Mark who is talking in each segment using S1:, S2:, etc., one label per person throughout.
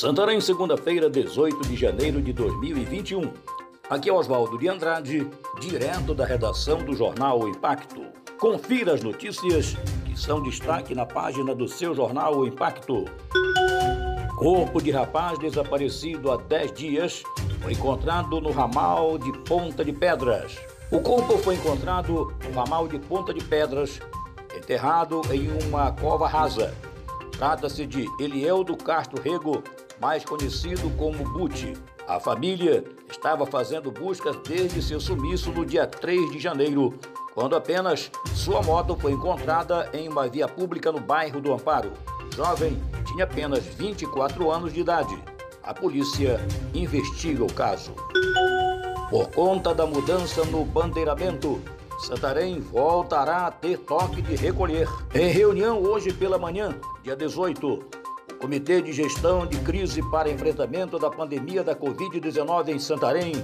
S1: Santarém, segunda-feira, 18 de janeiro de 2021. Aqui é Oswaldo de Andrade, direto da redação do jornal Impacto. Confira as notícias que são destaque na página do seu jornal o Impacto. Corpo de rapaz desaparecido há 10 dias foi encontrado no ramal de Ponta de Pedras. O corpo foi encontrado no ramal de Ponta de Pedras, enterrado em uma cova rasa. Trata-se de Elieldo Castro Rego, mais conhecido como Buti. A família estava fazendo buscas desde seu sumiço no dia 3 de janeiro, quando apenas sua moto foi encontrada em uma via pública no bairro do Amparo. O jovem tinha apenas 24 anos de idade. A polícia investiga o caso. Por conta da mudança no bandeiramento, Santarém voltará a ter toque de recolher. Em reunião hoje pela manhã, dia 18, Comitê de Gestão de Crise para Enfrentamento da Pandemia da Covid-19 em Santarém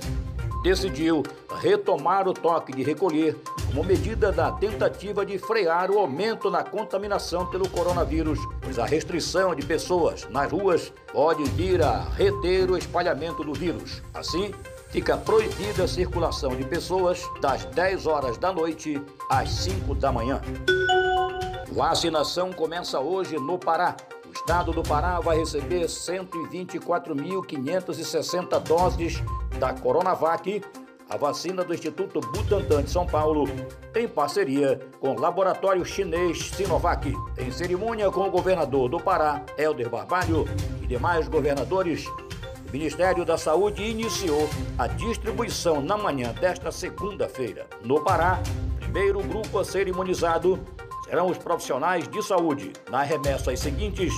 S1: decidiu retomar o toque de recolher como medida da tentativa de frear o aumento na contaminação pelo coronavírus, pois a restrição de pessoas nas ruas pode vir a reter o espalhamento do vírus. Assim, fica proibida a circulação de pessoas das 10 horas da noite às 5 da manhã. Vacinação começa hoje no Pará estado do Pará vai receber 124.560 doses da Coronavac, a vacina do Instituto Butantan de São Paulo, em parceria com o laboratório chinês Sinovac. Em cerimônia com o governador do Pará, Helder Barbalho, e demais governadores, o Ministério da Saúde iniciou a distribuição na manhã desta segunda-feira. No Pará, primeiro grupo a ser imunizado serão os profissionais de saúde, nas remessas seguintes,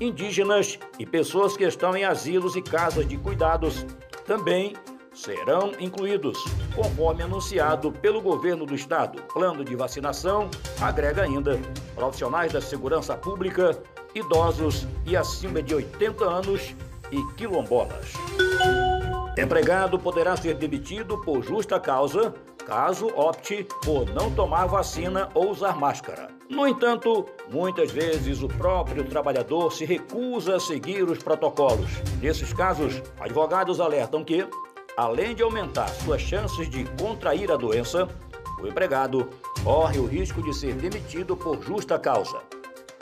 S1: indígenas e pessoas que estão em asilos e casas de cuidados, também serão incluídos, conforme anunciado pelo governo do estado. Plano de vacinação agrega ainda profissionais da segurança pública, idosos e acima de 80 anos e quilombolas. Empregado poderá ser demitido por justa causa caso opte por não tomar vacina ou usar máscara. No entanto, muitas vezes o próprio trabalhador se recusa a seguir os protocolos. Nesses casos, advogados alertam que, além de aumentar suas chances de contrair a doença, o empregado corre o risco de ser demitido por justa causa.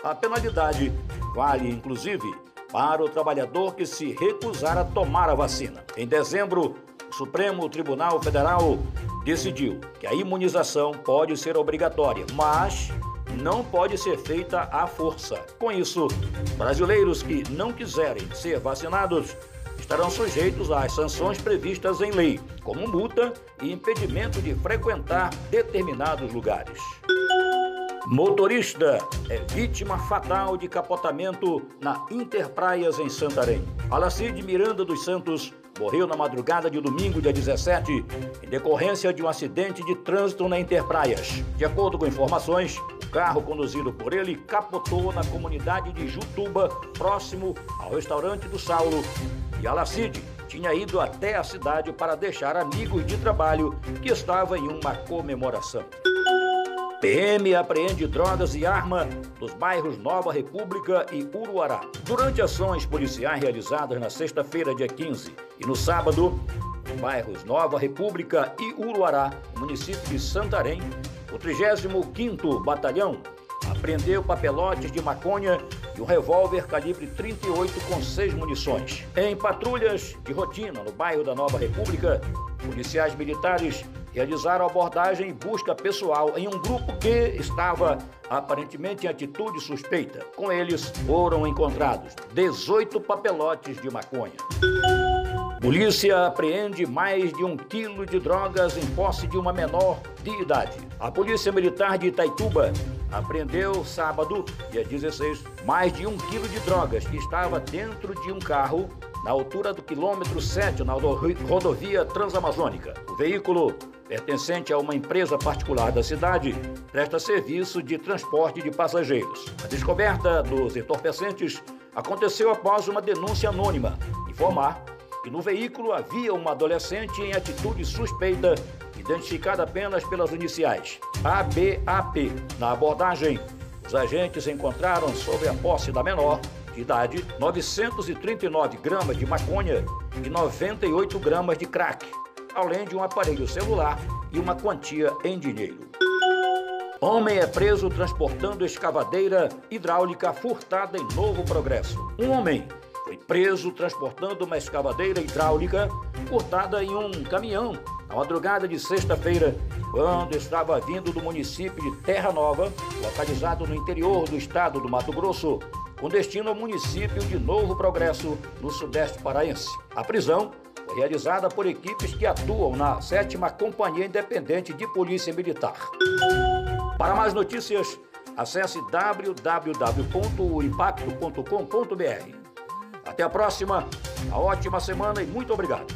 S1: A penalidade vale, inclusive, para o trabalhador que se recusar a tomar a vacina. Em dezembro, o Supremo Tribunal Federal decidiu que a imunização pode ser obrigatória, mas não pode ser feita à força. Com isso, brasileiros que não quiserem ser vacinados estarão sujeitos às sanções previstas em lei, como multa e impedimento de frequentar determinados lugares. Motorista é vítima fatal de capotamento na Interpraias em Santarém. Alacide Miranda dos Santos morreu na madrugada de domingo, dia 17, em decorrência de um acidente de trânsito na Interpraias. De acordo com informações, o carro conduzido por ele capotou na comunidade de Jutuba, próximo ao restaurante do Saulo. E Alacide tinha ido até a cidade para deixar amigos de trabalho que estavam em uma comemoração. PM apreende drogas e arma nos bairros Nova República e Uruará. Durante ações policiais realizadas na sexta-feira, dia 15, e no sábado, bairros Nova República e Uruará, município de Santarém, o 35º Batalhão apreendeu papelotes de maconha e um revólver calibre 38 com seis munições. Em patrulhas de rotina no bairro da Nova República, policiais militares realizaram abordagem e busca pessoal em um grupo que estava aparentemente em atitude suspeita. Com eles foram encontrados 18 papelotes de maconha. Polícia apreende mais de um quilo de drogas em posse de uma menor de idade. A Polícia Militar de Itaituba apreendeu sábado, dia 16, mais de um quilo de drogas que estava dentro de um carro na altura do quilômetro 7 na rodovia Transamazônica. O veículo pertencente a uma empresa particular da cidade, presta serviço de transporte de passageiros. A descoberta dos entorpecentes aconteceu após uma denúncia anônima informar que no veículo havia uma adolescente em atitude suspeita, identificada apenas pelas iniciais ABAP. Na abordagem, os agentes encontraram sobre a posse da menor de idade, 939 gramas de maconha e 98 gramas de crack, além de um aparelho celular e uma quantia em dinheiro. Homem é preso transportando escavadeira hidráulica furtada em Novo Progresso. Um homem foi preso transportando uma escavadeira hidráulica furtada em um caminhão na madrugada de sexta-feira, quando estava vindo do município de Terra Nova, localizado no interior do estado do Mato Grosso, com destino ao município de Novo Progresso, no sudeste paraense. A prisão realizada por equipes que atuam na 7 Companhia Independente de Polícia Militar. Para mais notícias, acesse www.impacto.com.br. Até a próxima, uma ótima semana e muito obrigado.